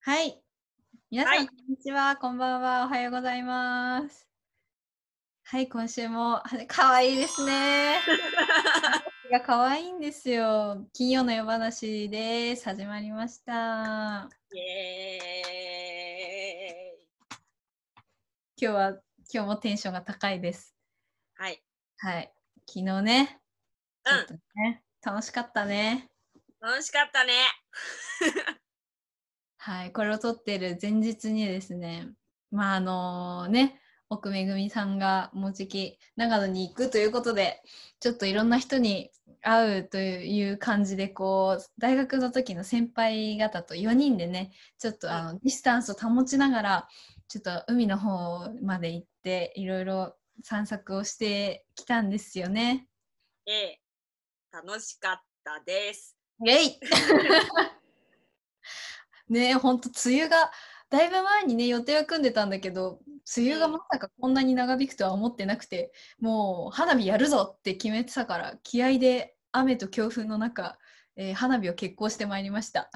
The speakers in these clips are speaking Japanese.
はい。皆さん、はいこんにちは。こんばんは。おはようございます。はい、今週も、は かわいいですね。が可愛いんですよ。金曜の夜話です。始まりました。イエーイ今日は、今日もテンションが高いです。はい。はい。昨日ね、うとね、楽しかったね。ん。楽しかったね。はい、これを撮ってる前日にですね、まああのね、奥めぐみさんがもうじき長野に行くということで、ちょっといろんな人に会うという感じで、こう、大学の時の先輩方と4人でね、ちょっとあのディスタンスを保ちながら、ちょっと海の方まで行って、いろいろ散策をしてきたんですよね。ええ。楽しかったです。イェイねえ、ほんと梅雨が、だいぶ前にね、予定は組んでたんだけど、梅雨がまさかこんなに長引くとは思ってなくて、もう花火やるぞって決めてたから、気合で雨と強風の中、えー花火を決行してまいりました。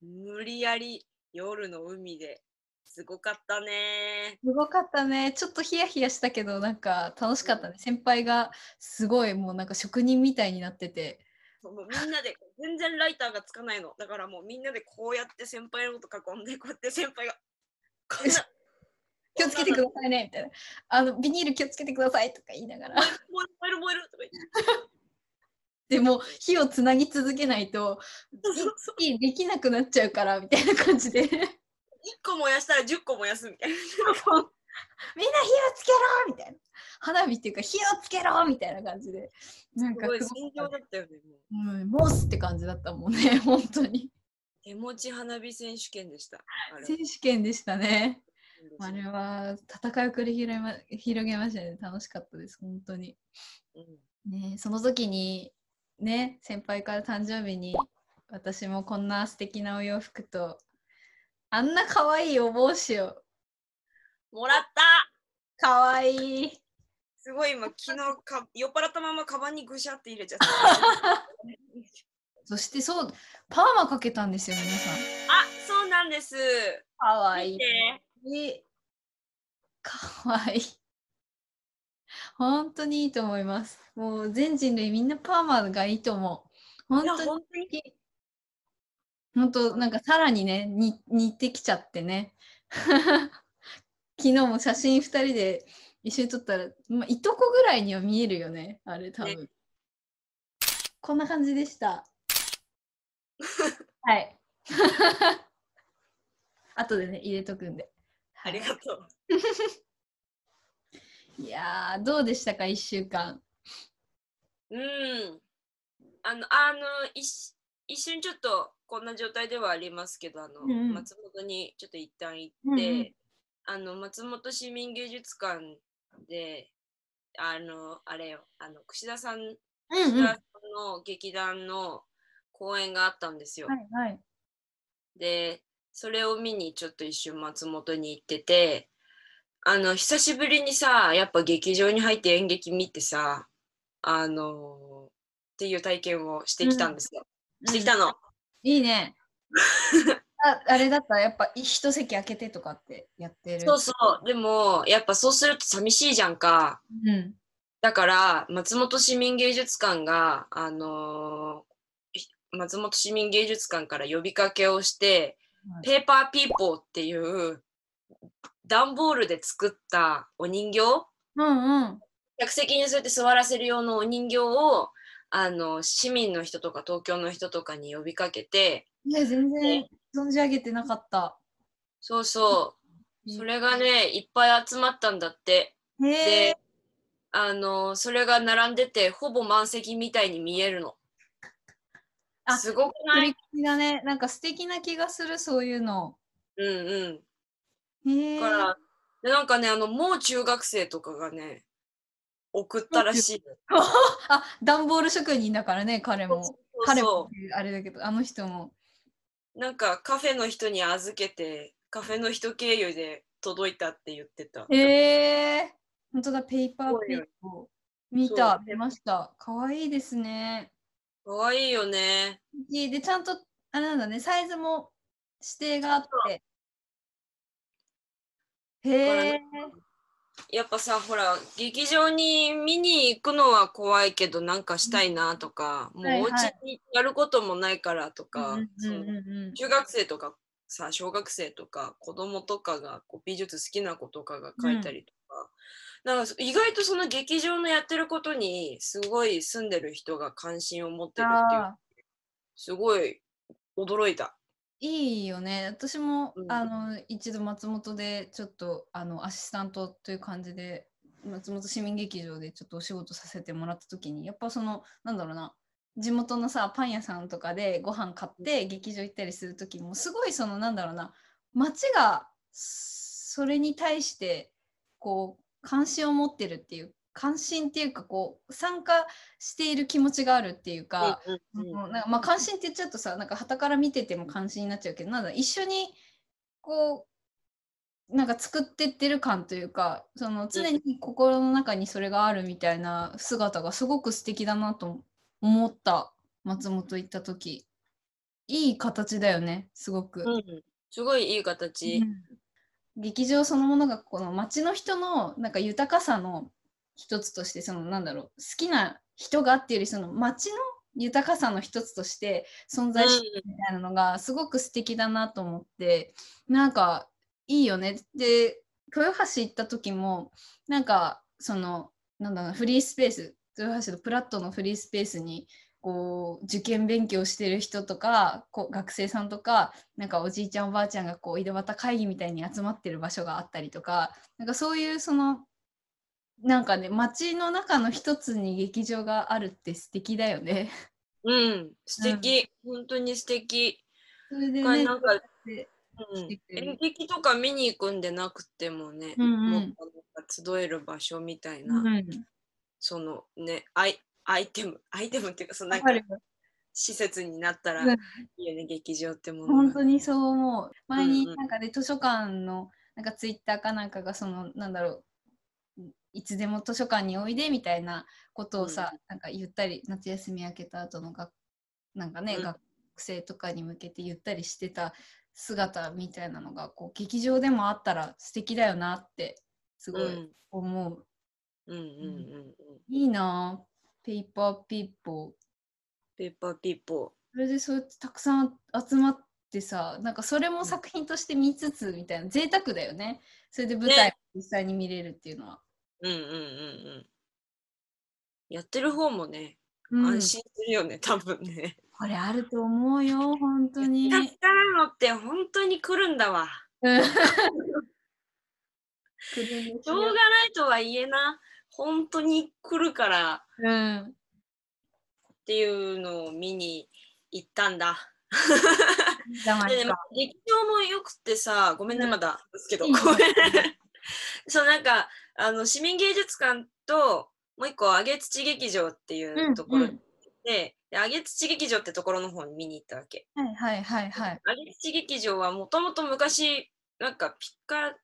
無理やり夜の海ですごかったね。すごかったね。ちょっとヒヤヒヤしたけど、なんか楽しかったね。先輩がすごいもうなんか職人みたいになってて、もうみんなで全然ライターがつかないの。だからもうみんなでこうやって先輩のこと囲んで、こうやって先輩が。こんな気をつけてくださいね、みたいな。あの、ビニール気をつけてくださいとか言いながら。燃える燃えるとか言って。でも火をつなぎ続けないとそうそうそういできなくなっちゃうからみたいな感じでみんな火を1個燃やしたら10個燃やすみたいな。つけろみたいな花火っていうか火をつけろみたいな感じでなんかすごいすご戦場だったよね。もう。うん、モースって感じだったもんね 本当に。手持ち花火選手権でした。選手権でしたね。あれは戦いを繰り広げま広げましたね。楽しかったです本当に。うん。ねその時にね先輩から誕生日に私もこんな素敵なお洋服とあんな可愛いお帽子を。もらった。かわいい。すごい今昨日か 酔っ払ったままカバンにぐしゃって入れちゃった。そしてそう、パーマかけたんですよ、皆さん。あそうなんです。かわいい。かわいい。本当にいいと思います。もう全人類みんなパーマがいいと思う。いや本当に。本当に本当なんかさらにね、に似てきちゃってね。昨日も写真2人で一緒に撮ったら、まあ、いとこぐらいには見えるよね、あれ多分。ねこんな感じでした。はい。後でね、入れとくんで。ありがとう。いやー、どうでしたか、1週間。うん。あの、あの、一一瞬ちょっとこんな状態ではありますけど、あの、うんうん松本にちょっと一旦行って、うんうんあの、松本市民芸術館で、あの、あれよ、あの、串田さん、うん串田さんの劇団の公演があったんですよ。はいはい。で、それを見にちょっと一瞬松本に行ってて、あの、久しぶりにさ、やっぱ劇場に入って演劇見てさ、あのっていう体験をしてきたんですよ。してきたの。いいね。ああれだった？らやっぱ一席空けてとかってやってる？そうそう。でも、やっぱそうすると寂しいじゃんか。うん。だから、松本市民芸術館が、あのーひ松本市民芸術館から呼びかけをして、はいペーパーピーポーっていう段ボールで作ったお人形？うんうん。客席にそうやって座らせる用のお人形をあの市民の人とか東京の人とかに呼びかけてね、全然存じ上げてなかった。そうそうそれがねいっぱい集まったんだってで。あのそれが並んでてほぼ満席みたいに見えるのあすごくプない？だね。なんか素敵な気がする、そういうの。うんうんへえ。だからでなんかねあのもう中学生とかがね送ったらしい あ、段ボール職人だからね、彼も。彼もあれだけど、あの人も。うなんかカフェの人に預けてカフェの人経由で届いたって言ってたへえ。本当だ、ペーパーピーポー。見たそ、う見ました。かわいいですね。かわいいよねで、ちゃんとあなんだね、サイズも指定があって。へえ。やっぱさほら劇場に見に行くのは怖いけどなんかしたいなとか、もうはい。はいお家にやることもないからとか、中学生とかさ小学生とか子供とかがこう美術好きな子とかが書いたりとか、なんか意外とその劇場のやってることにすごい住んでる人が関心を持ってるっていうあすごい驚いた。いいよね。私も、うんあの一度松本でちょっとあのアシスタントという感じで松本市民劇場でちょっとお仕事させてもらった時にやっぱそのなんだろうな地元のさパン屋さんとかでご飯買って劇場行ったりする時もすごいそのなんだろうな街がそれに対してこう関心を持ってるっていう関心っていうかこう参加している気持ちがあるっていうか、なんかまあ関心って言っちゃうとさなんか傍から見てても関心になっちゃうけどなんだ一緒にこうなんか作ってってる感というかその常に心の中にそれがあるみたいな姿がすごく素敵だなと思った松本行った時いい形だよねすごく。うんすごいいい形。劇場そのものがこの街の人のなんか豊かさの一つとしてそのなんだろう好きな人がっていうよりその街の豊かさの一つとして存在してるみたいなのがすごく素敵だなと思ってなんかいいよねで豊橋行った時もなんかそのなんだろうフリースペース豊橋のプラットのフリースペースにこう受験勉強してる人とかこう学生さんとかなんかおじいちゃんおばあちゃんがこう井戸端会議みたいに集まってる場所があったりとかなんかそういうそのなんかね街の中の一つに劇場があるって素敵だよね。うん、素敵、本当に素敵。それでねなんか、でうん。演劇とか見に行くんでなくてもね、うんうん。もっとなんか集える場所みたいな、うん。そのねアイ、アイテム、アイテムっていうか、そのなんか施設になったらうん。いいよね、劇場ってものが。本当にそう思う。前にうんうん。なんかで図書館のなんかツイッターかなんかがそのなんだろういつでも図書館においでみたいなことをさ、なんか言ったり夏休み明けた後のがなんかね、うん学生とかに向けて言ったりしてた姿みたいなのがこう劇場でもあったら素敵だよなってすごいうん、思う。うんうんうんうん。いいなぁペーパーピッポー。ペーパーピーポそれでそうやってたくさん集まってさなんかそれも作品として見つつみたいな贅沢だよねそれで舞台ね実際に見れるっていうのは、ー。うんうんうんうん。やってる方もね、うん。安心するよね、多分ね。これあると思うよ本当に。助からのって本当に来るんだわ。うん。しょうがないとは言えな、本当に来るから。うんっていうのを見に行ったんだ。でね、まあ劇場もよくてさ、ごめんね、うん。まだですけど、ごめん。そう、なんか、あの、市民芸術館と、もう一個、上げ土劇場っていうところうんで、で上げ土劇場ってところの方に見に行ったわけ。はいはいはいはい。上げ土劇場はもともと昔、なんかピカ、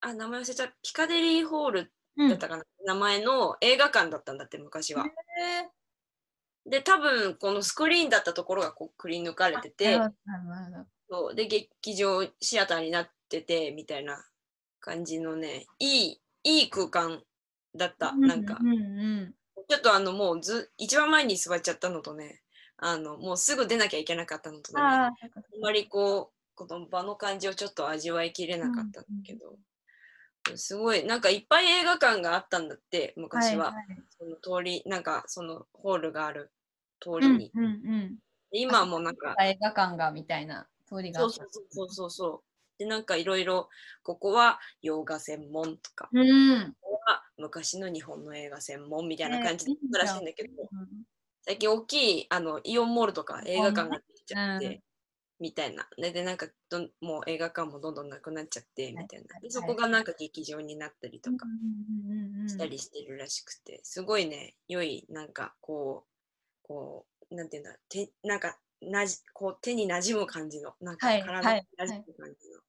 あ、名前忘れちゃピカデリーホールうんだったかな、名前の映画館だったんだって、昔は。へで、多分、このスクリー。ンだったところがこうくり抜かれてて、そうで劇場シアターになっててみたいな感じのねいいいい空間だった、なんかうんうん。ちょっとあのもうず一番前に座っちゃったのとねあのもうすぐ出なきゃいけなかったのとねあんまりこうこの場の感じをちょっと味わいきれなかったんだけど、すごいなんかいっぱい映画館があったんだって昔は、その通りなんかそのホールがある通りに、うんうんうん。で今はもうなんか映画館がみたいな通りがあったそうそうそうそうそう。で、なんかいろいろ、ここは洋画専門とか、うん。ここは昔の日本の映画専門みたいな感じだったらしいんだけど、うん。最近大きいあのイオンモールとか映画館ができちゃって、うん。みたいな。で、でなんかどんもう映画館もどんどんなくなっちゃって、みたいな。はい。で、そこがなんか劇場になったりとかしたりしてるらしくて、すごいね、良い、なんかこう、こう、なんていうんだ、手なんかなじこう手に馴染む感じの、なんかはい体に馴染む感じの、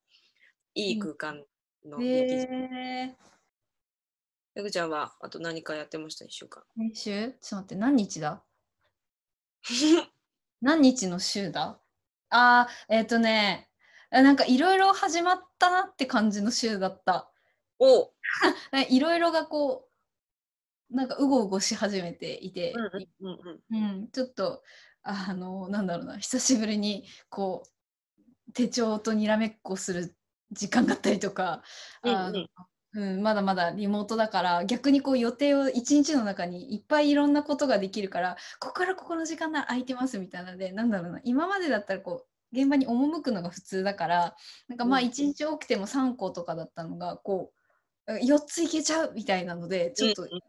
い。い空間の劇場。へペグちゃんはあと何かやってました？でしょうかー練習ちょっと待って何日だ？何日の週だ？あーえっ、とねあなんかいろいろ始まったなって感じの週だった。おう。いろいろがこうなんかうごうごし始めていて、うんうんうん。うん、ちょっとあのなんだろうな久しぶりにこう手帳とにらめっこする時間があったりとか、あのうん。うんまだまだリモートだから逆にこう予定を一日の中にいっぱいいろんなことができるからここからここの時間なら空いてますみたいなのでなんだろうな今までだったらこう現場に赴くのが普通だからなんかまあうん一日起きても3個とかだったのがこう4ついけちゃうみたいなのでちょっとうんうん。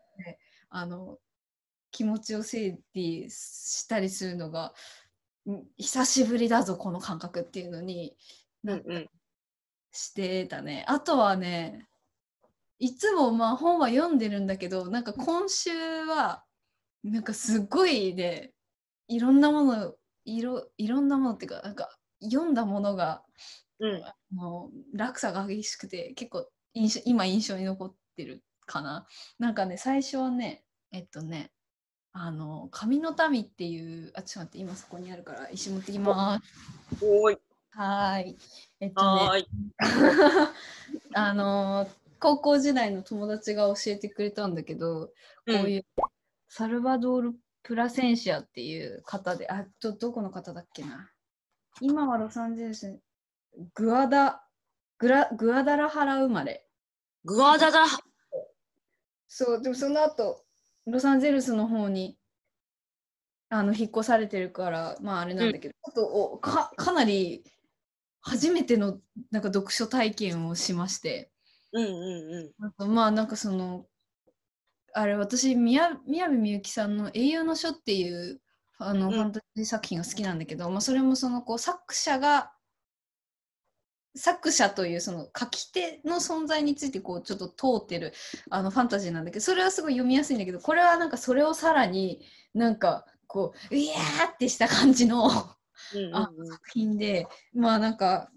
あの気持ちを整理したりするのがん久しぶりだぞこの感覚っていうのになうんうんしてたね。あとはねいつもまあ本は読んでるんだけどなんか今週はなんかすごいねいろんなものいろいろんなものっていうかなんか読んだものがうんもう落差が激しくて結構印象今印象に残ってるかな。なんかね最初はねえっとねあの紙の民っていうあちょっと待って今そこにあるから石持ってきます。おーい。はーい。えっとね。あの高校時代の友達が教えてくれたんだけど、こういうサルバドール・プラセンシアっていう方で、あどどこの方だっけな？今はロサンゼルス、グアダ、グラグアダラハラ生まれ。グアダだ。そう、でもその後、ロサンゼルスの方にあの引っ越されてるから、まああれなんだけど、ちょっとおかかなり初めてのなんか読書体験をしまして。うんうんうん。あとまあなんかそのあれ私宮宮部みゆきさんの「英雄の書」っていうあの、うんファンタジー作品が好きなんだけど、まあ、それもそのこう作者が作者というその書き手の存在についてこうちょっと通ってるあのファンタジーなんだけどそれはすごい読みやすいんだけどこれはなんかそれをさらになんかこううやーってした感じのあ作品でまあなんか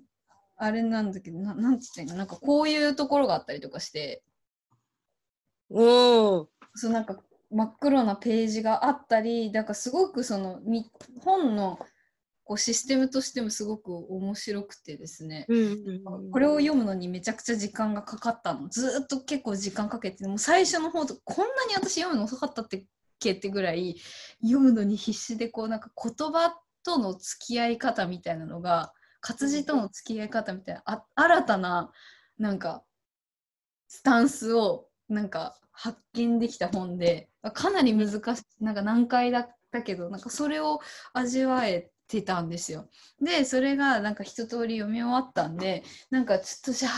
あれなんだけどななんて言ったらいいの？なんかこういうところがあったりとかして。おお。そうなんか真っ黒なページがあったりなんかすごくそのみ本のこうシステムとしてもすごく面白くてですね。うんうんうん。これを読むのにめちゃくちゃ時間がかかったの。ずーっと結構時間かけてもう最初の方とこんなに私読むの遅かったってっけってぐらい読むのに必死でこうなんか言葉との付き合い方みたいなのが活字との付き合い方みたいなあ新たななんかスタンスをなんか発見できた本でかなり難しいなんか難解だったけどなんかそれを味わえてたんですよ。でそれがなんか一通り読み終わったんでなんかちょっとじゃあ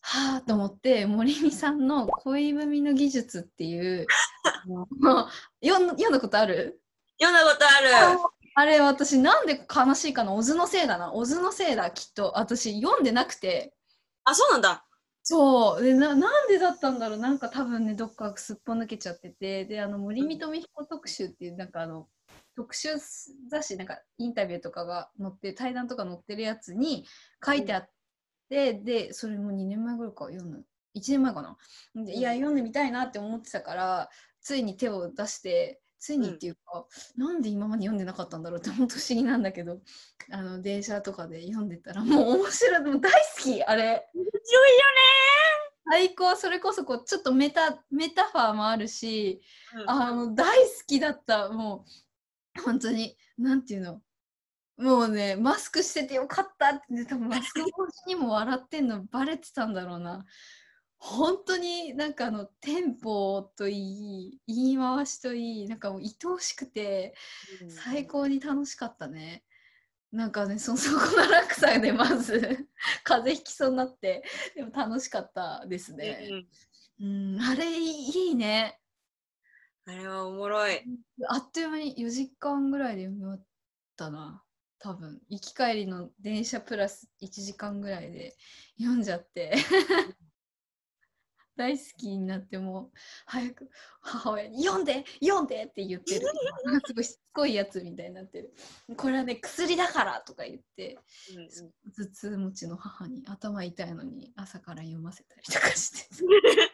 はあと思って森美さんの「恋文の技術」っていう読ん読んだことある？読んだことある。あれ私なんで悲しいかな？オズのせいだな？オズのせいだきっと。私読んでなくて。あ、そうなんだ。そう。でななんでだったんだろう？なんか多分ねどっかすっぽ抜けちゃってて。であの森見富彦特集っていうなんかあの特集雑誌なんかインタビューとかが載って対談とか載ってるやつに書いてあって、でそれも2年前ぐらいか読む1年前かな。でいや読んでみたいなって思ってたからついに手を出してついにっていうか、なんで今まで読んでなかったんだろうって本当不思議なんだけどあの電車とかで読んでたらもう面白いでも大好きあれ。面白いよ最高それこそこうちょっとメタメタファーもあるし、ね。あの大好きだったもう本当になんていうの？もうねマスクしててよかったって、ね、多分マスク越しにも笑ってんのバレてたんだろうな本当になんかあのテンポといい言い回しといいなんかもう愛おしくてうん最高に楽しかったね。なんかねそ そこの落差でまず風邪ひきそうになってでも楽しかったですね。うんうん、あれいいね。あれはおもろい。あっという間に4時間ぐらいで読み終わったな。多分行き帰りの電車プラス1時間ぐらいで読んじゃって 大好きになってもう早く母親に「読んで読んで!」って言ってる すごいしつこいやつみたいになってるこれはね薬だからとか言ってうんうん頭痛持ちの母に頭痛いのに朝から読ませたりとかして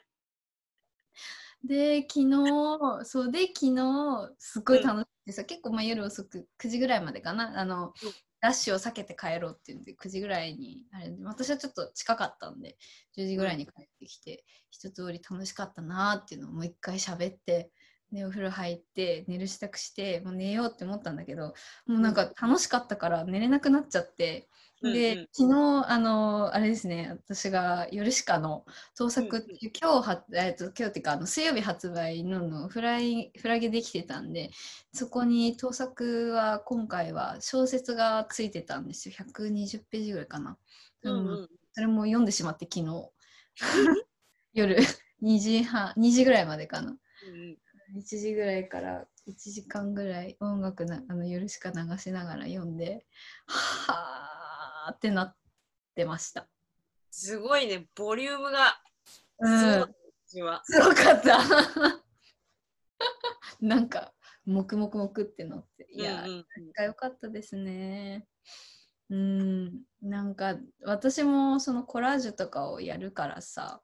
で昨日そうで昨日すっごい楽しくてさ、結構まあ夜遅く9時ぐらいまでかな。あの、ラッシュを避けて帰ろうっていうんで9時ぐらいにあれ私はちょっと近かったんで10時ぐらいに帰ってきて、一通り楽しかったなーっていうのをもう一回喋ってでお風呂入って寝る支度してもう寝ようって思ったんだけどもうなんか楽しかったから寝れなくなっちゃって。で、うんうん。昨日あのあれですね私がヨルシカの盗作っていう、今日はえっと今日っていうかあの水曜日発売ののフライフラゲできてたんでそこに盗作は今回は小説がついてたんですよ。120ページぐらいかな、うんうん。それも読んでしまって昨日。夜。2時半2時ぐらいまでかな。うん1時ぐらいから1時間ぐらい音楽なあの夜しか流しながら読んではーってなってました。すごいね、ボリュームがうん、すごかった。なんか、黙々黙ってなって。いや、うんうんが良かったですね。うん、なんか私もそのコラージュとかをやるからさ、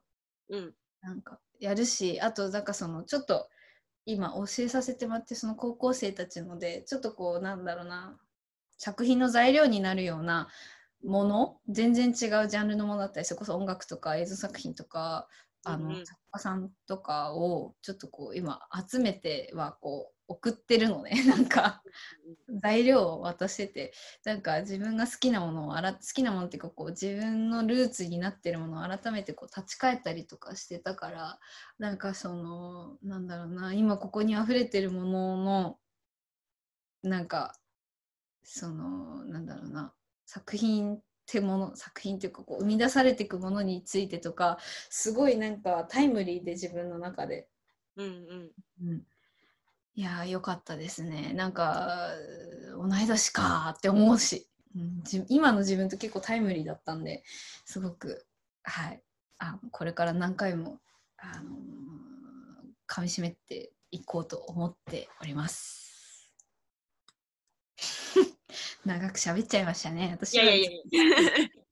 うんなんかやるし、あとなんかそのちょっと今教えさせてもらってその高校生たちのでちょっとこうなんだろうな作品の材料になるようなもの全然違うジャンルのものだったりそれこそ音楽とか映像作品とかあの、うんうん。作家さんとかをちょっとこう今集めてはこう送ってるのね。なんか材料を渡しててなんか自分が好きなものをあら好きなものっていうかこう自分のルーツになってるものを改めてこう立ち返ったりとかしてたからなんかそのなんだろうな今ここに溢れてるもののなんかそのなんだろうな作品ってもの作品っていうかこう生み出されていくものについてとかすごいなんかタイムリーで自分の中で。うんうん。うんいやーよかったですね。なんか同い年かーって思うし、うん、じ今の自分と結構タイムリーだったんですごくはいあこれから何回もあのー噛みしめていこうと思っております。長く喋っちゃいましたね。私はいやいやいやいや。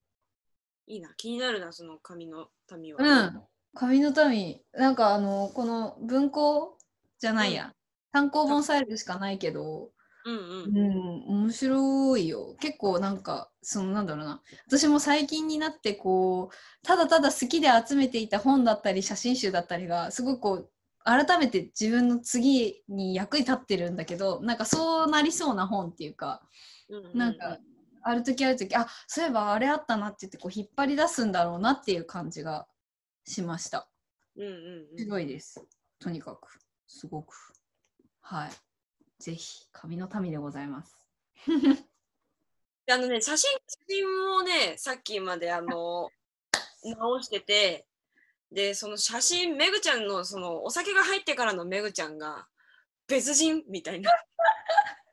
いいな、気になるな、その髪の民は。うん。紙の民、なんかあの、この文庫じゃないや、単行本サイズしかないけど、うんう。うんん、面白いよ。結構なんか、そのなんだろうな。私も最近になってこう、ただただ好きで集めていた本だったり写真集だったりが、すごくこう、改めて自分の次に役に立ってるんだけど、なんかそうなりそうな本っていうか、うんうんなんか、ある時ある時、あ、そういえばあれあったなって言ってこう引っ張り出すんだろうなっていう感じがしました。うんうんうんすごいです。とにかく。すごく。はい。ぜひ、紙の民でございます。で あのね、写真、写真もね、さっきまであの、直してて、で、その写真、めぐちゃんの、その、お酒が入ってからのめぐちゃんが、別人みたいな。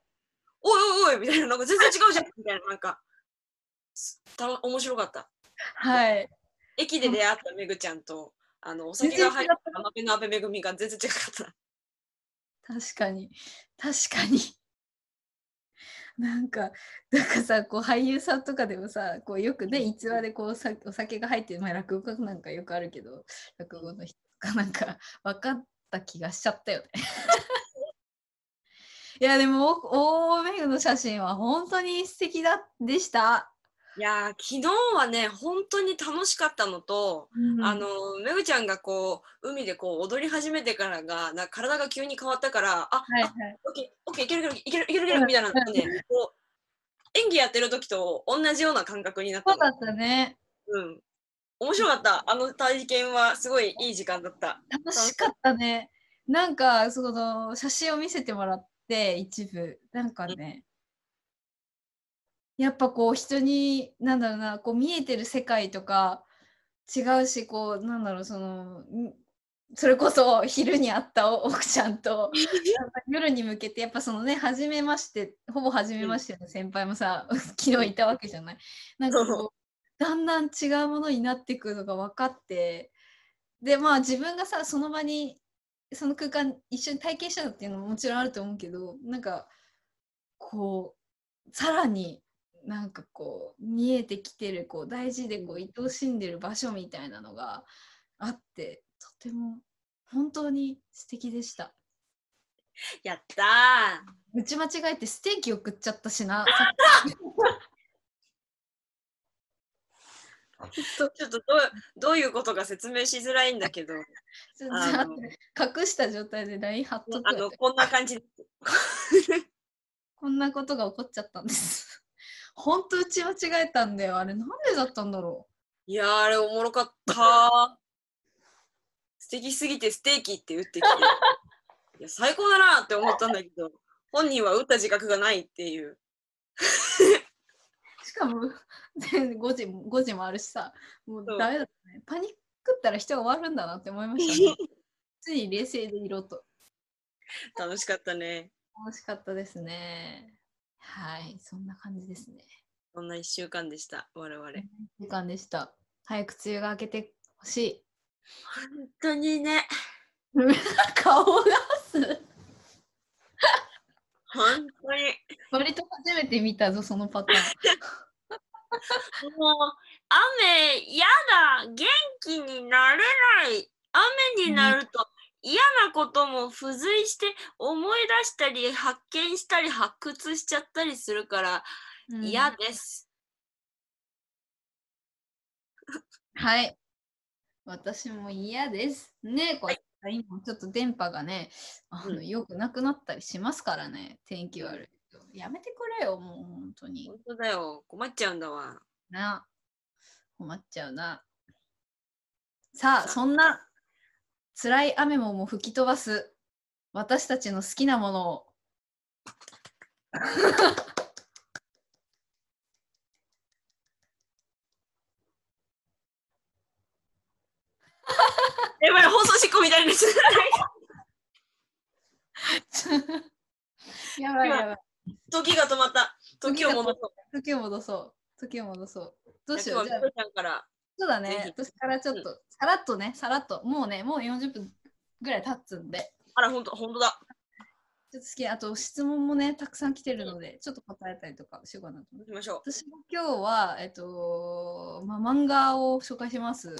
おいおいおいみたいな、なんか全然違うじゃんみたいな、なんか、すた面白かった。はい。駅で出会っためぐちゃんと、あの、お酒が入った甘めの阿部めぐみが全然違かった。確かに。確かに。なんか、なんかさ、こう俳優さんとかでもさ、こうよくね、逸話でこうさお酒が入ってる、まあ、落語家なんかよくあるけど、落語の人とかなんか分かった気がしちゃったよね。いや、でも、お大めぐの写真は本当に素敵だでした。いやー、昨日はね、本当に楽しかったのと、あのめぐちゃんがこう海でこう踊り始めてからがな体が急に変わったからあ、はいはい。オッケーオッケーいけるいけるいけるいけるいけるみたいなのねこう演技やってる時と同じような感覚になったのそうだったね。うん面白かったあの体験はすごいいい時間だった楽しかったね。なんか、その写真を見せてもらって、一部。なんかね、やっぱこう人に、なんだろうな、こう見えてる世界とか違うし、こう、なんだろう、その、んそれこそ昼に会った 奥ちゃんと夜に向けてやっぱそのね初めましてほぼ初めましての先輩もさ 昨日いたわけじゃない。なんかこうだんだん違うものになっていくのが分かってでまあ自分がさその場にその空間一緒に体験したのっていうのももちろんあると思うけどなんかこうさらになんかこう見えてきてるこう大事でこう愛おしんでる場所みたいなのがあってとても本当に素敵でした。やった打ち間違えてステーキ送っちゃったしな。ー ちょっとどうどういうことか説明しづらいんだけど隠した状態で LINE 貼っとくあのこんな感じ こんなことが起こっちゃったんです。本当打ち間違えたんだよ。あれなんでだったんだろいやーあれおもろかった素敵すぎてステーキって打ってきて いや最高だなって思ったんだけど本人は打った自覚がないっていうう。しかも全5時も5時もあるしさ、もうダメだったね。パニックったら人が終わるんだなって思いましたね。ついに冷静でいろと。楽しかったね楽しかったですね。はい、そんな感じですね。そんな1週間でした我々時間でした。早く梅雨が明けてほしい。本当にね 顔がす。本当に割と初めて見たぞ、そのパターン。もう雨やだ元気になれない雨になると嫌なことも付随して思い出したり発見したり発掘しちゃったりするからうん嫌です。はい。私も嫌です。ねこれ、今ちょっと電波がね、あのうんよくなくなったりしますからね、天気悪いと。やめてくれよ、もう本当に本。当だよ困っちゃうんだわ。な。困っちゃうな。さあ、そんな辛い雨ももう吹き飛ばす私たちの好きなものを。やばい放送事故みたいになっちゃった やばいやばい。時が止まった時を戻そう。時を戻そう。時を戻そう。どうしよう。じゃあからそうだぜね。ひ私からちょっと、さらっとね、さらっと、もうね、もう40分ぐらい経つんで、あら本当本当だ。ちょっと好き、あと質問もね、たくさん来てるので、ちょっと答えたりとかしようかなと思って。行きましょ私も今日は、えっと、まあ、漫画を紹介します。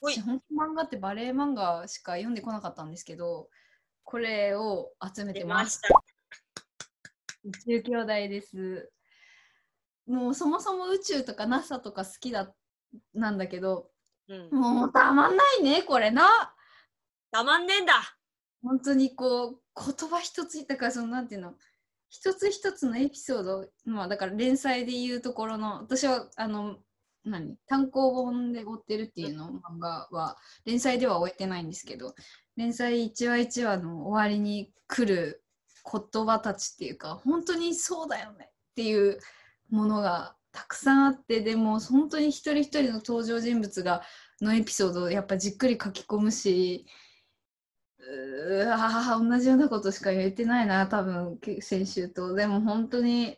ほい私、本当漫画ってバレエ漫画しか読んでこなかったんですけど、これを集めう。てま。すした。宇宙兄弟です。もうそもそも宇宙とか NASA とか好きだなんだけど、うん。もうたまんないね、これな。たまんねえんだ。本当にこう言葉一つだからそのなんていうの一つ一つのエピソードまあだから連載でいうところの私はあの何単行本で追ってるっていうの漫画は連載では終えてないんですけど連載1話1話の終わりに来る言葉たちっていうか本当にそうだよねっていうものがたくさんあってでも本当に一人一人の登場人物がのエピソードをやっぱじっくり書き込むしうーわ同じようなことしか言ってないな多分け先週と。でも本当に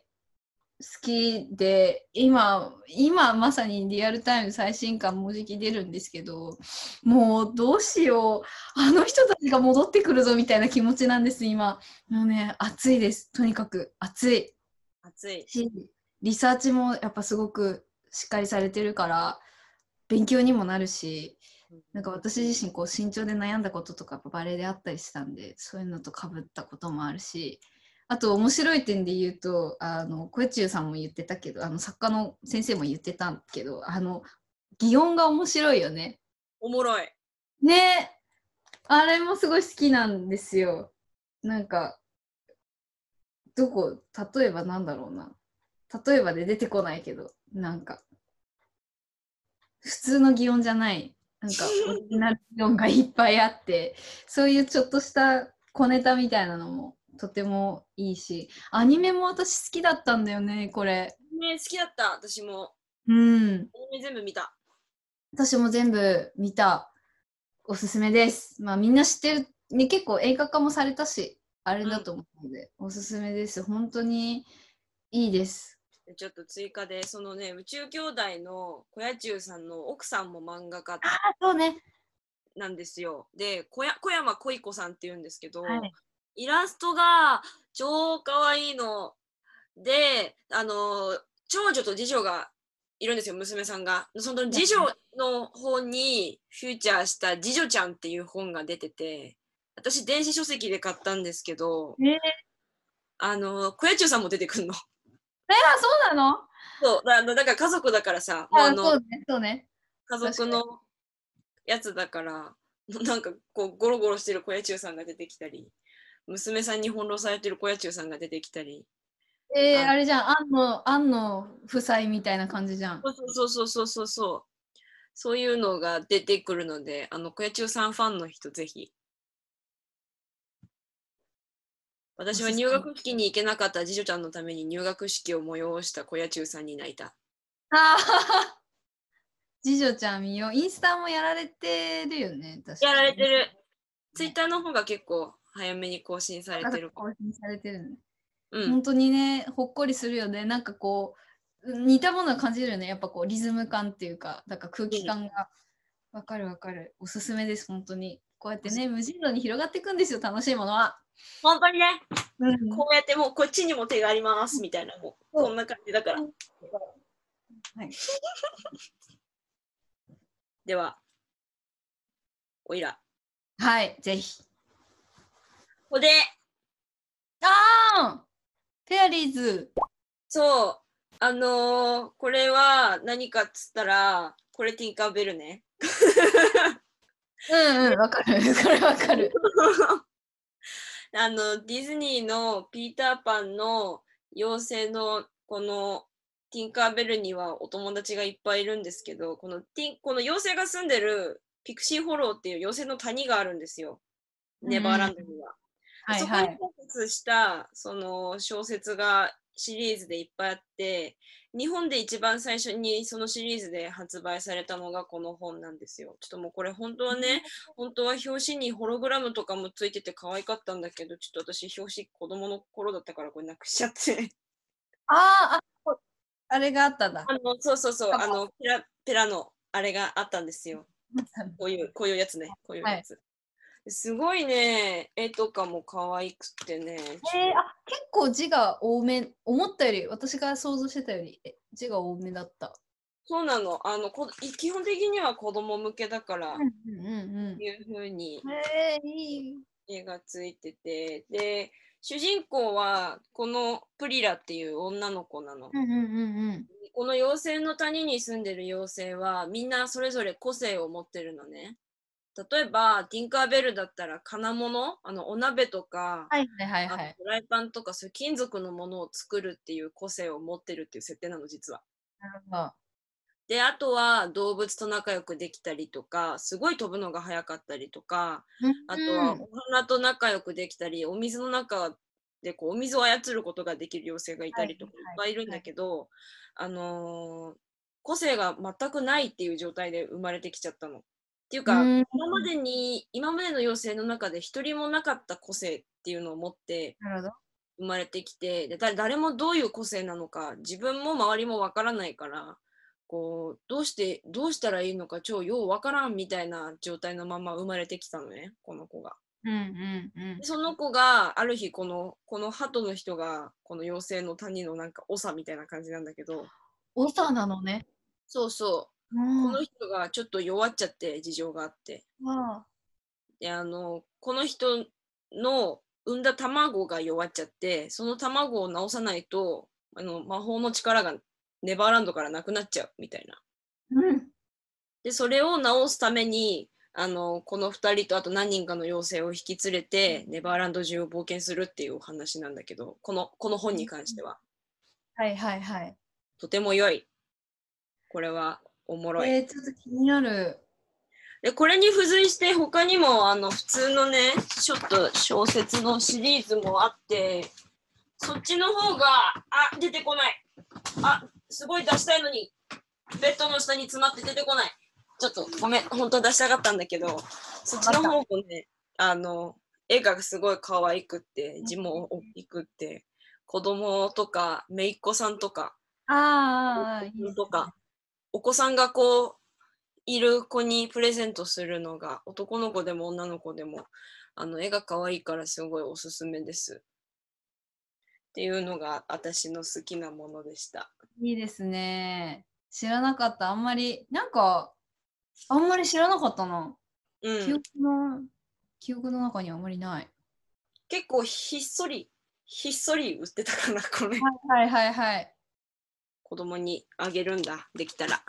好きで今今まさにリアルタイム最新刊もうじき出るんですけどもうどうしよう。あの人たちが戻ってくるぞみたいな気持ちなんです今。もうね暑いです。とにかく暑い。暑い。しリサーチもやっぱすごくしっかりされてるから勉強にもなるしなんか私自身こう身長で悩んだこととかやっぱバレエであったりしたんでそういうのとかぶったこともあるしあと面白い点で言うとあの小中さんも言ってたけどあの作家の先生も言ってたけどあの擬音が面白いよね。おもろい。ねあれもすごい好きなんですよ。なんかどこ例えばなんだろうな例えばで出てこないけどなんか。普通の擬音じゃないなんかオリジナル擬音がいっぱいあってそういうちょっとした小ネタみたいなのもとてもいいしアニメも私好きだったんだよねこれ。ね好きだった私も。うん。アニメ全部見た。私も全部見た。おすすめです。まあみんな知ってる、ね、結構映画化もされたしあれだと思うので、おすすめです。本当にいいです。でちょっと追加でそのね宇宙兄弟の小屋中さんの奥さんも漫画家あそうねなんですよ。で小や小山恋子さんっていうんですけど、はいイラストが超かわいいの。であの長女と次女がいるんですよ娘さんが。その次女の方にフューチャーした「次女ちゃん」っていう本が出てて私電子書籍で買ったんですけど、えー、あの、小屋中さんも出てくるの。そうなの？そう、だだから家族だからさ、あのあそうね、そうね。家族のやつだから、なんかこうゴロゴロしてる小屋中さんが出てきたり、娘さんに翻弄されてる小屋中さんが出てきたり、えー、ああれじゃん、あんの、あんの夫妻みたいな感じじゃん。そうそうそうそうそうそう、そういうのが出てくるので、あの小屋中さんファンの人ぜひ。私は入学式に行けなかった次女ちゃんのために入学式を催した小屋中さんに泣いた。あー 次女ちゃん見よう。インスタもやられてるよね、確かにやられてる。ツイッターの方が結構早めに更新されてる。更新されてるね。うん、本当にね、ほっこりするよね。なんかこう、似たものを感じるよね。やっぱこう、リズム感っていうか、なんか空気感が。わかるわかる。おすすめです、本当に。こうやってね、無人路に広がっていくんですよ、楽しいものは。本当にね、うんこうやってもうこっちにも手がありますみたいな、もううんこんな感じだから。はい、では、おいら。はい、ぜひ。ここで、あーフェアリーズ。そう、あのーこれは何かっつったら、これティンカーベルね。うんうん、わかる。これわかる。あの、ディズニーのピーターパンの妖精のこのティンカーベルにはお友達がいっぱいいるんですけど、このティンこの妖精が住んでるピクシーホローっていう妖精の谷があるんですよ。ネバーランドには。そこにはいはい。フォーカスしたその小説がシリーズでいっぱいあって日本で一番最初にそのシリーズで発売されたのがこの本なんですよ。ちょっともうこれ本当はね、本当は表紙にホログラムとかもついてて可愛かったんだけどちょっと私表紙子供の頃だったからこれなくしちゃってあーあ、こあれがあったんだ。あのそうそうそうあのペラペラのあれがあったんですよ。こういうこういうやつねこういうやつ。すごいね絵とかも可愛くてね。えー、あ結構字が多め、思ったより、私が想像してたよりえ字が多めだった。そうなの。あのこ基本的には子供向けだから、うんうんうんいうふうに。絵がついてて、で、主人公はこのプリラっていう女の子なの。うんうんうんうん。この妖精の谷に住んでる妖精はみんなそれぞれ個性を持ってるのね。例えば、ティンカーベルだったら金物、あのお鍋とか、はいはいはいあのはい。フライパンとかそういう金属のものを作るっていう個性を持ってるっていう設定なの、実は。なるほど。で、あとは動物と仲良くできたりとか、すごい飛ぶのが早かったりとか、あとはお花と仲良くできたり、お水の中でこうお水を操ることができる妖精がいたりとかいっぱいいるんだけど、あのー個性が全くないっていう状態で生まれてきちゃったの。っていうか、うん今までに、今までの妖精の中で一人もなかった個性っていうのを持って。生まれてきてでだ誰もどういう個性なのか自分も周りもわからないからこうどうしてどうしたらいいのか超ようわからんみたいな状態のまま生まれてきたのねこの子が。うんうんうんで。その子がある日このこの鳩の人がこの妖精の谷のなんか長みたいな感じなんだけど長なのね。そうそううんこの人がちょっと弱っちゃって事情があってあであのこの人の産んだ卵が弱っちゃってその卵を治さないとあの魔法の力がネバーランドからなくなっちゃうみたいな。うん。でそれを治すためにあのこの2人とあと何人かの妖精を引き連れてネバーランド中を冒険するっていうお話なんだけどこのこの本に関してははいはいはい。とても良い。これはおもろい。えー、ちょっと気になる。でこれに付随して他にもあの普通のねちょっと小説のシリーズもあってそっちの方があ出てこないあすごい出したいのにベッドの下に詰まって出てこないちょっとごめん本当は出したかったんだけどそっちの方もねあの絵がすごい可愛くって字も大きくって子供とか姪っ子さんとかあとかお子さんがこういる子にプレゼントするのが男の子でも女の子でもあの絵が可愛いからすごいおすすめです。っていうのが私の好きなものでした。いいですね。知らなかった。あんまり、なんか、あんまり知らなかったな。うん記憶、の記憶の中にはあまりない。結構ひっそり、ひっそり売ってたかな、これ。はいはいはい。子供にあげるんだ、できたら。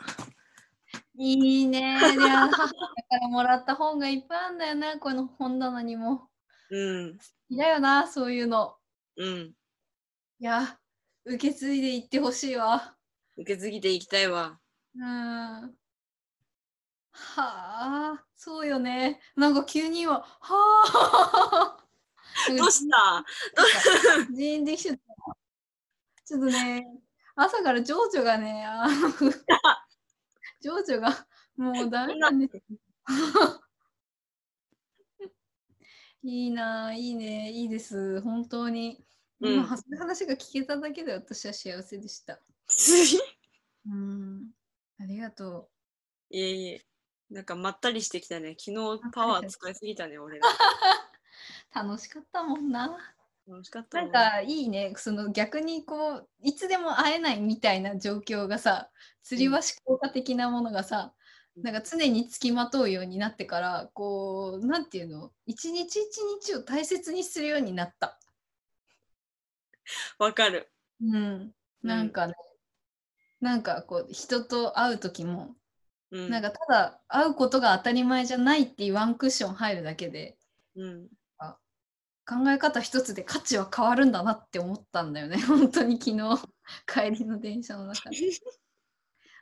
いいね。いや、母からもらった本がいっぱいあるんだよね、この本棚にも。うん、いだよな、そういうの。うん。いや、受け継いでいってほしいわ。受け継ぎでいきたいわ。うん。はあ、そうよね。なんか急に今、はあ。どうした。ちょっとね、朝から情緒がね、あの情緒がもうダメなんです。いいなあ、いいね、いいです。本当に。うん今、そういう話が聞けただけで私は幸せでした。うん。ありがといえいえ。なんかまったりしてきたね。昨日パワー使いすぎたね、俺ら。う。楽しかったもんな。楽しかったもなんかいいね、その逆にこう、いつでも会えないみたいな状況がさ、吊り橋効果的なものがさ、うんなんか常につきまとうようになってから、こう、なんていうの、一日一日を大切にするようになった。わかる。うん。なんかね、なんかこう、人と会う時も、うん。なんかただ会うことが当たり前じゃないっていうワンクッション入るだけで、うん。考え方一つで価値は変わるんだなって思ったんだよね。本当に昨日 帰りの電車の中で。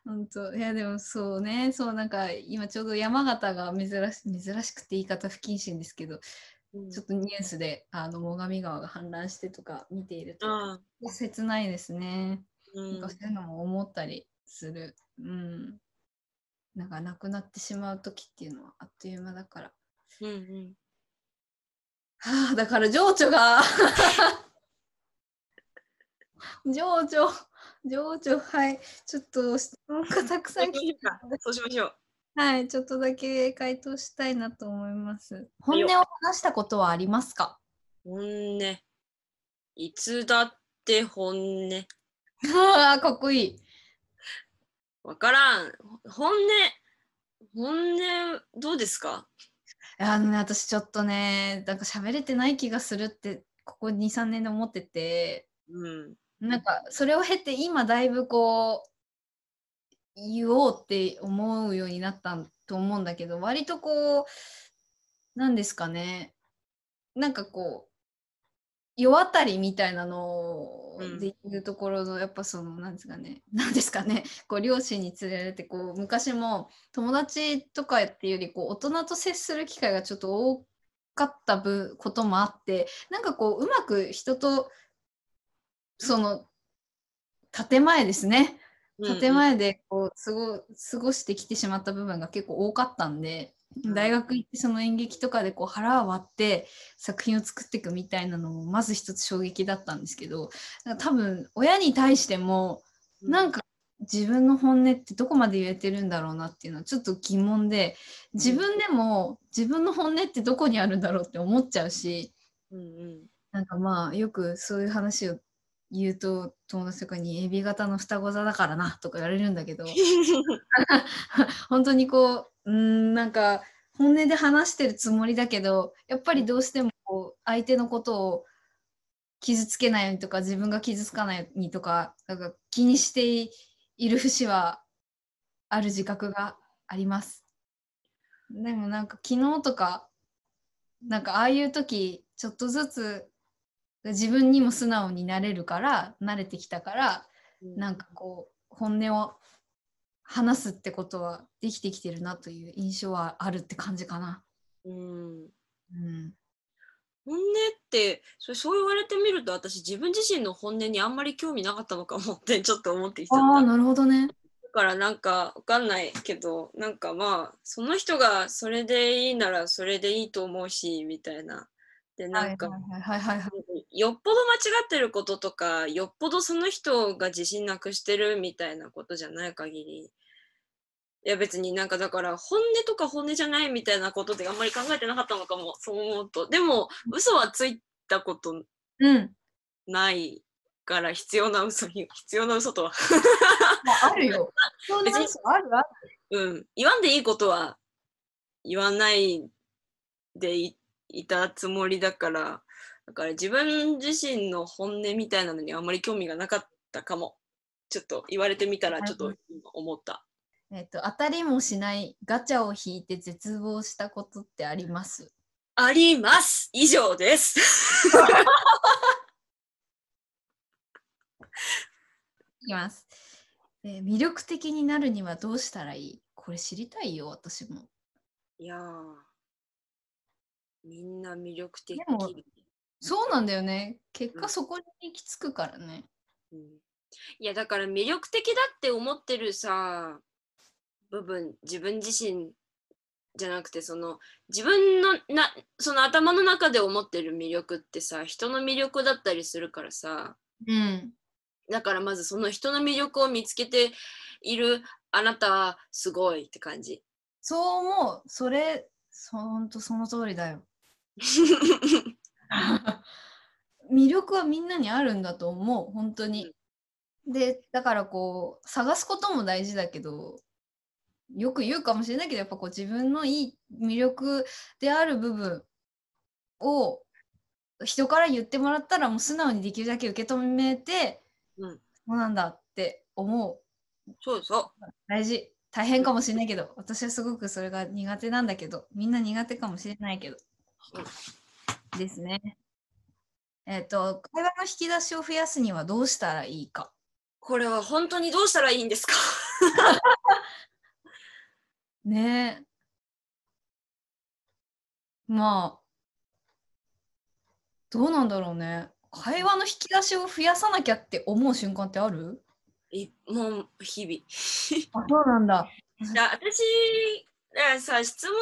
本当いやでもそうねそうなんか今ちょうど山形が珍し珍しくて言い方不謹慎ですけどうんちょっとニュースであの最上川が氾濫してとか見ていると切ないですね。うんなんかそういうのも思ったりする。うん。なんか亡くなってしまう時っていうのはあっという間だから。うんうん。はあ、だから情緒が 情緒情緒はいちょっと質問がたくさん来て そうしましょう。はいちょっとだけ回答したいなと思います本音を話したことはありますか？本音。いつだって本音。あーかっこいいわからん。本音。本音、どうですか？あのね私ちょっとねなんか喋れてない気がするってここ23年で思っててうん。なんかそれを経て今だいぶこう言おうって思うようになったと思うんだけど割とこうなんですかねなんかこう世渡りみたいなのうんできるところの、やっぱそのなんですかね なんですかねこう両親に連れられてこう昔も友達とかっていうよりこう大人と接する機会がちょっと多かったぶこともあってなんかこううまく人とその建前ですね。建前でこう過ご過ごしてきてしまった部分が結構多かったんでん大学行ってその演劇とかでこう腹を割って作品を作っていくみたいなのもまず一つ衝撃だったんですけど多分親に対してもなんか自分の本音ってどこまで言えてるんだろうなっていうのはちょっと疑問で自分でも自分の本音ってどこにあるんだろうって思っちゃうしうんうん。なんかまあよくそういう話を言うと友達とかにエビ型の双子座だからなとか言われるんだけど 本当にこううーんなんか本音で話してるつもりだけどやっぱりどうしてもこう相手のことを傷つけないようにとか自分が傷つかないようにとかなんか気にしている節はある自覚があります。でもなんか昨日とかなんかああいう時ちょっとずつ自分にも素直になれるから慣れてきたからなんかこう本音を話すってことはできてきてるなという印象はあるって感じかな。うん。うん、本音ってそれそう言われてみると私自分自身の本音にあんまり興味なかったのかもってちょっと思ってきちゃった。ああなるほどね。だからなんかわかんないけどなんかまあその人がそれでいいならそれでいいと思うしみたいな。でなんか、はいはいはいはいはい。よっぽど間違ってることとかよっぽどその人が自信なくしてるみたいなことじゃない限りいや別になんかだから本音とか本音じゃないみたいなことであんまり考えてなかったのかもそう思うとでも嘘はついたことうん。ないから必要な嘘に必要な嘘とは まあ、あるよ。そうなるある。うん言わんでいいことは言わないでいいたつもりだからだから自分自身の本音みたいなのにあんまり興味がなかったかもちょっと言われてみたらちょっと今思った。えっ、と、当たりもしないガチャを引いて絶望したことってあります？あります以上です。いきます、えー魅力的になるにはどうしたらいい？これ知りたいよ、私も。いやーみんな魅力的でもそうなんだよね。結うん果そこに行き着くからね。うんいやだから魅力的だって思ってるさ部分自分自身じゃなくてその自分のなその頭の中で思ってる魅力ってさ人の魅力だったりするからさうん。だからまずその人の魅力を見つけているあなたはすごいって感じ。そう思う。それ、そほんとその通りだよ。魅力はみんなにあるんだと思う、本当に。で、だからこう、探すことも大事だけど、よく言うかもしれないけど、やっぱこう自分のいい魅力である部分を人から言ってもらったらもう素直にできるだけ受け止めて、うんそうなんだって思う。そうそ大事。大変かもしれないけど、私はすごくそれが苦手なんだけど、みんな苦手かもしれないけど。ですね。えっ、と、会話の引き出しを増やすにはどうしたらいいか。これは本当にどうしたらいいんですか？ねえ。まあ、どうなんだろうね。会話の引き出しを増やさなきゃって思う瞬間ってある？いもう日々。あ、そうなんだ。いや私ださ質問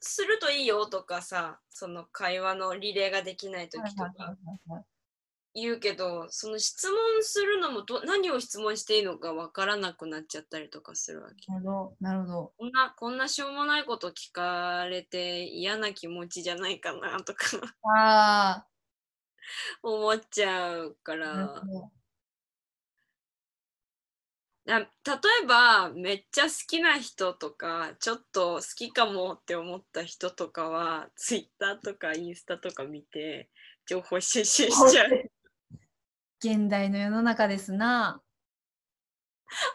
するといいよとかさその会話のリレーができない時とか言うけどその質問するのもど何を質問していいのかわからなくなっちゃったりとかするわけ。なるほど。なるほど。こんなこんなしょうもないこと聞かれて嫌な気持ちじゃないかなとか。あ思っちゃうから。例えばめっちゃ好きな人とかちょっと好きかもって思った人とかはツイッターとかインスタとか見て情報収集しちゃう 現代の世の中ですな。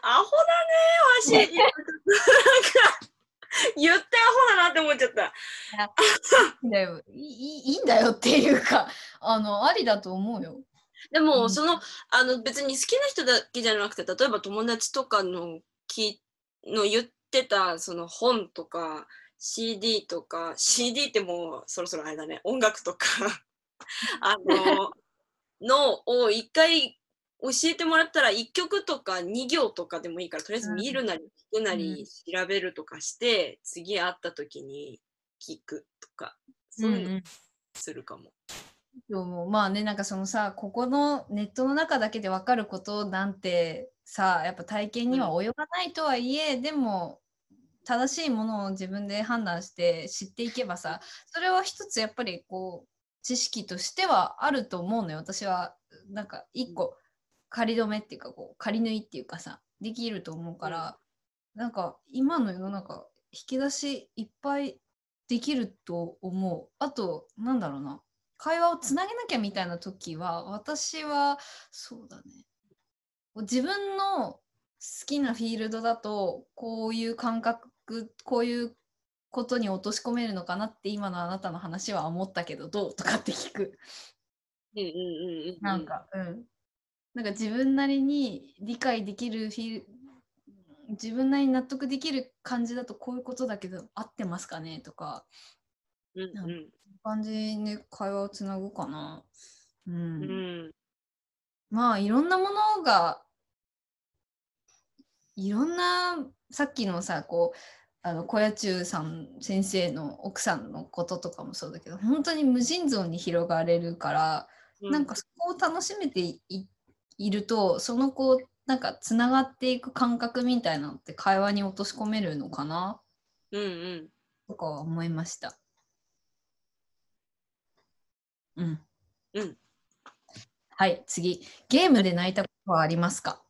アホだねわし。なんか言ってアホだなって思っちゃった。いいんだよ。いいんだよっていうか、あの、ありだと思うよ。でうん。もそのあの別に好きな人だけじゃなくて例えば友達とかのきの言ってたその本とか CD とか CD ってもうそろそろあれだね音楽とか。あののを一回教えてもらったら1曲とか2行とかでもいいからとりあえず見るなり聞くなり調べるとかして、次会った時に聞くとかそういうのするかも。そうもまあねなんかそのさここのネットの中だけで分かることなんてさやっぱ体験には及ばないとはいえ、でも正しいものを自分で判断して知っていけばさそれは一つやっぱりこう知識としてはあると思うのよ。私はなんか一個仮止めっていうかこう仮縫いっていうかさできると思うから、なんか今の世の中引き出しいっぱいできると思う。あとなんだろうな。会話をつなげなきゃみたいな時は私はそうだね。自分の好きなフィールドだとこういう感覚こういうことに落とし込めるのかなって今のあなたの話は思ったけどどう？とかって聞く。うんうんうんうん、なんかうん。なんか自分なりに理解できるフィール自分なりに納得できる感じだとこういうことだけど合ってますかねとか。うんうん。感じで会話をつなぐかな。うん。うん。まあいろんなものがいろんなさっきのさこうあの小屋中さん先生の奥さんのこととかもそうだけど本当に無尽蔵に広がれるから、なんかそこを楽しめていいるとそのこうなんかつながっていく感覚みたいなのって会話に落とし込めるのかな？うんうんとかは思いました。うん。うんはい、次。ゲームで泣いたことはありますか？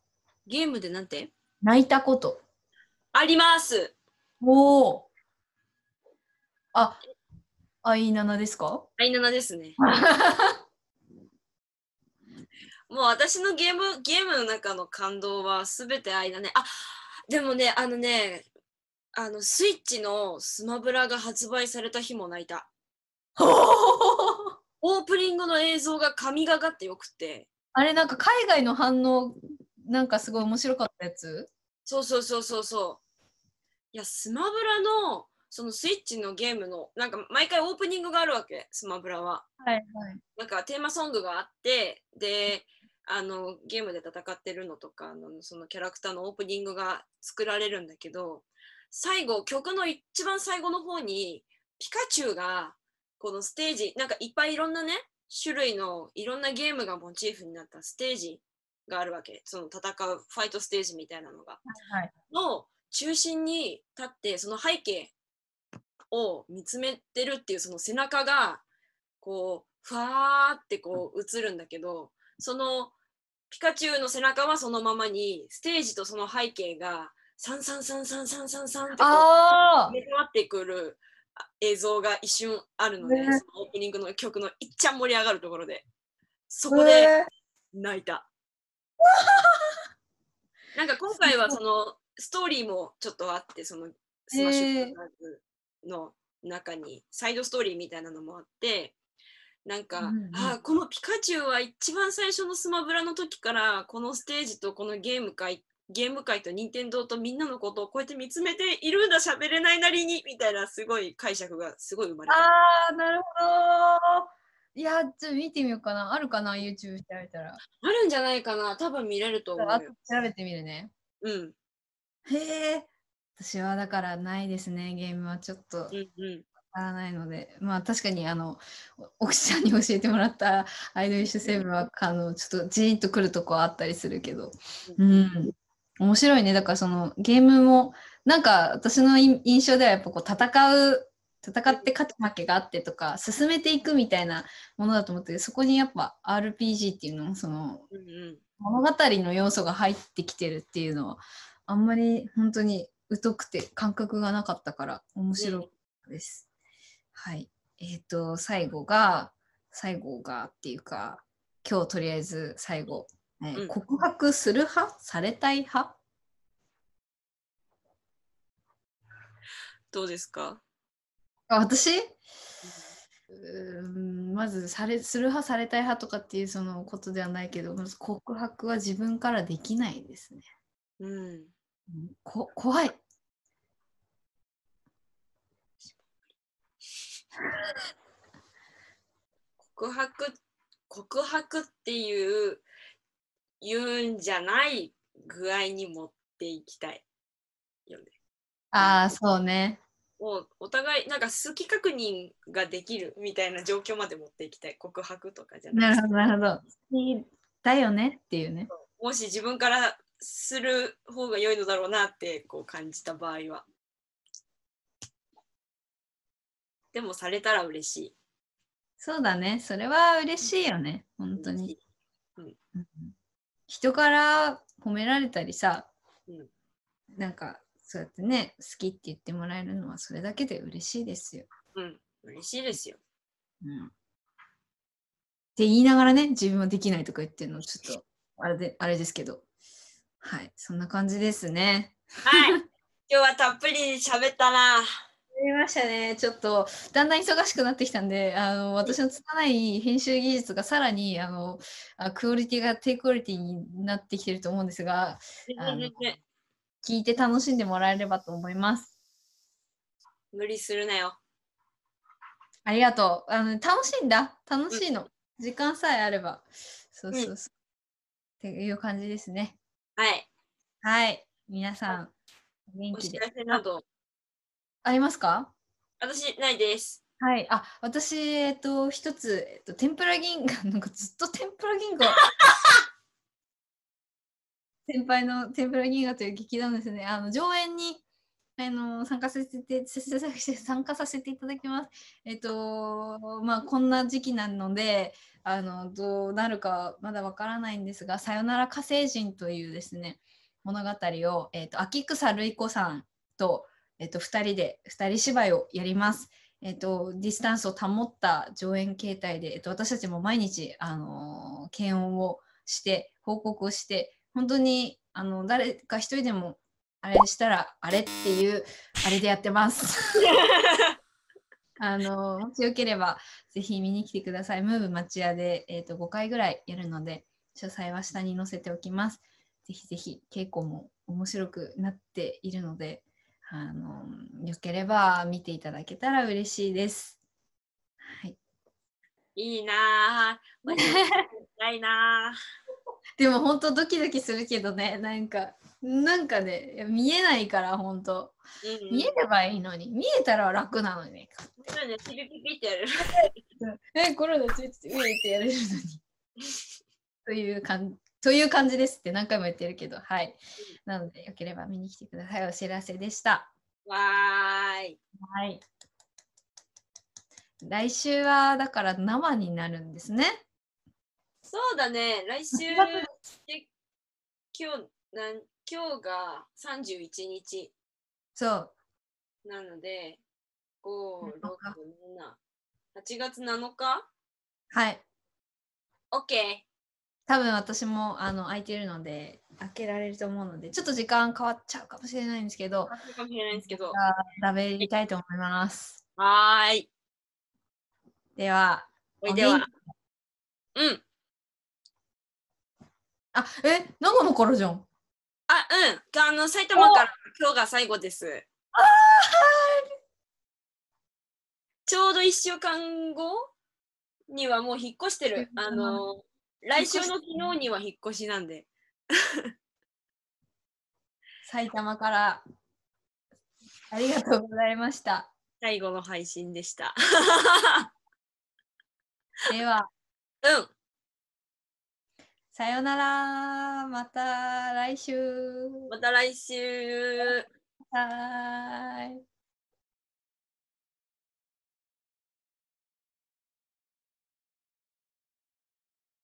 ゲームでなんて？泣いたこと。ありますおお。あ、I7 ですか ?i7 ですね。もう私のゲーム、ゲームの中の感動はすべて愛だね。あ、でもね、あのね、あの、スイッチのスマブラが発売された日も泣いた。オープニングの映像が神がかってよくて。あれなんか海外の反応なんかすごい面白かったやつ？そうそうそうそうそう。いや、スマブラのそのスイッチのゲームのなんか毎回オープニングがあるわけ、スマブラは。はいはい。なんかテーマソングがあって、で、あのゲームで戦ってるのとかあのそのキャラクターのオープニングが作られるんだけど最後曲の一番最後の方にピカチュウがこのステージなんかいっぱいいろんなね種類のいろんなゲームがモチーフになったステージがあるわけその戦うファイトステージみたいなのが。はいの中心に立ってその背景を見つめてるっていうその背中がこうふわーってこう映るんだけどそのピカチュウの背中はそのままにステージとその背景がサンサンサンサンサンサンサンってこうあ入れ替わってくるあ映像が一瞬あるので、ね。そのオープニングの曲のいっちゃん盛り上がるところで。そあこで泣いた。なんか今回はそのストーリーもちょっとあってそのスマッシュブラザーズの中にサイドストーリーみたいなのもあってなんか、うんうんあーこのピカチュウは一番最初のスマブラの時からこのステージとこのゲーム界ゲーム界と任天堂とみんなのことをこうやって見つめているんだ喋れないなりにみたいなすごい解釈がすごい生まれた。あーなるほど。いやちょっと見てみようかな。あるかな？YouTube 調べたら。あるんじゃないかな。多分見れると思う。調べてみるね。うんへえ。私はだからないですね。ゲームはちょっと。うんうん。わからないので。まあ確かにあのお奥さんに教えてもらったアイドリッシュセブンはあのちょっとジーンとくるとこはあったりするけどうん面白いねだからそのゲームもなんか私のい印象ではやっぱこう戦う戦って勝ち負けがあってとか進めていくみたいなものだと思ってそこにやっぱ RPG っていうのもそのうんうん物語の要素が入ってきてるっていうのはあんまり本当に疎くて感覚がなかったから面白いです。はい。えっ、と最後が最後がっていうか今日とりあえず最後、えーうん。告白する派？されたい派？どうですか？あ私？うーんまずされする派されたい派とかっていうそのことではないけどまず告白は自分からできないですね。うんうんこ怖い。告白告白っていう言うんじゃない具合に持っていきたいよね。ああそうね。もうお互いなんか好き確認ができるみたいな状況まで持っていきたい告白とかじゃなくてなるほど、なるほど。好きだよねっていうね。もし自分からする方が良いのだろうなってこう感じた場合は。でもされたら嬉しい。そうだね。それは嬉しいよね。本当に。うんうん人から褒められたりさ、うんなんかそうやってね、好きって言ってもらえるのはそれだけで嬉しいですよ。うん、嬉しいですよ。うん。って言いながらね、自分はできないとか言ってるの、ちょっとあれで、あれですけど。はい、そんな感じですね。はい。今日はたっぷり喋ったな。やりましたね。ちょっとだんだん忙しくなってきたんで、あの私の拙い編集技術がさらにあのあクオリティが低クオリティになってきてると思うんですが、聞いて楽しんでもらえればと思います。無理するなよ。ありがとう。あの楽しいんだ。楽しいの。時間さえあれば。そうそうそう。っていう感じですね。はい。はい。皆さん、元お知気で。らせなど、ありますか？私ないです。はい。あ、私、えっと、一つ、えっと、天ぷら銀河、なんかずっと天ぷら銀河。先輩の天ぷら銀河という劇団ですね。あの、上演に、あの、参加させて、させさ参加させていただきます。えっと、まあ、こんな時期なので、あの、どうなるかまだわからないんですが、さよなら火星人というですね、物語を、えっと、秋草瑠衣子さんと、えっと、2人で、2人芝居をやります。えっと、ディスタンスを保った上演形態で、えっと、私たちも毎日、あのー検温をして報告をして本当にあの誰か一人でもあれしたらあれっていうあれでやってます。あのもしよければぜひ見に来てください。ムーブ町屋で、えー、と5回ぐらいやるので詳細は下に載せておきます。ぜひぜひ稽古も面白くなっているのであのよければ見ていただけたら嬉しいです。はい、いいなぁ。いな でも本当ドキドキするけどねなんかなんかね見えないから本当。ぁ。うん、見えればいいのに。見えたら楽なのに。ねそうね、ピリピピってやる。えコロナついてて上ってやれるのに。という感という感じですって何回も言ってるけど。はい。なのでよければ見に来てください。お知らせでした。わーい。はい。来週はだから生になるんですね。そうだね、来週8月で今日なん今日が31日そうなので、5、6、7日7、8月7日？はい ?OK。多分私もあの空いてるので開けられると思うのでちょっと時間変わっちゃうかもしれないんですけどかもしれないんですけど。食べりたいと思いますはーい。ではおいでは。うん。あえ長野からじゃんあ、うん。あの、埼玉から今日が最後です。ちょうど1週間後にはもう引っ越してる。うんあの、来週の昨日には引っ越しなんで。埼玉からありがとうございました最後の配信でした。ではうん。さよなら。また来週。また来週。はーい